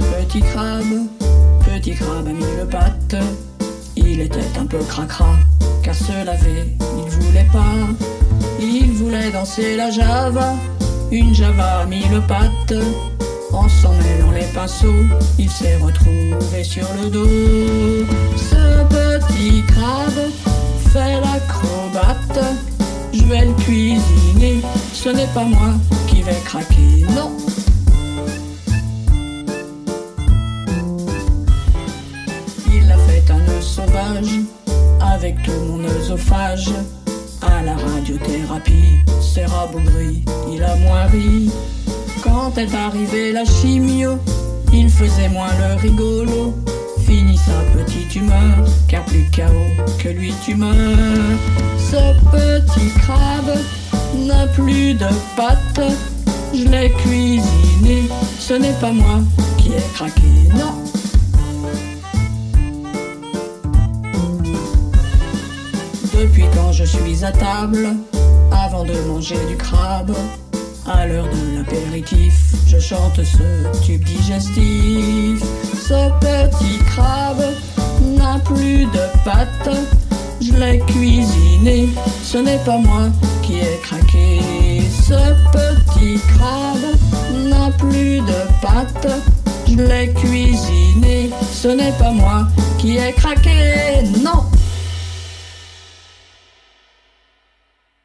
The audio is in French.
petit crabe. Petit crabe a mis le patte. Il était un peu cracra, car se laver, il voulait pas. Il voulait danser la java. Une java a mis le patte. En s'en mêlant les pinceaux, il s'est retrouvé sur le dos. Ce petit crabe fait l'acrobate. Je vais le cuisiner, ce n'est pas moi qui vais craquer. Sauvage avec tout mon œsophage. À la radiothérapie, c'est rabougri, il a moins ri. Quand est arrivée la chimio, il faisait moins le rigolo. Fini sa petite humeur, car plus chaos que lui tu meurs. Ce petit crabe n'a plus de pattes, je l'ai cuisiné, ce n'est pas moi qui ai craqué, non. Depuis quand je suis à table, avant de manger du crabe, à l'heure de l'apéritif, je chante ce tube digestif. Ce petit crabe n'a plus de pattes, je l'ai cuisiné, ce n'est pas moi qui ai craqué. Ce petit crabe n'a plus de pattes, je l'ai cuisiné, ce n'est pas moi qui ai craqué, non.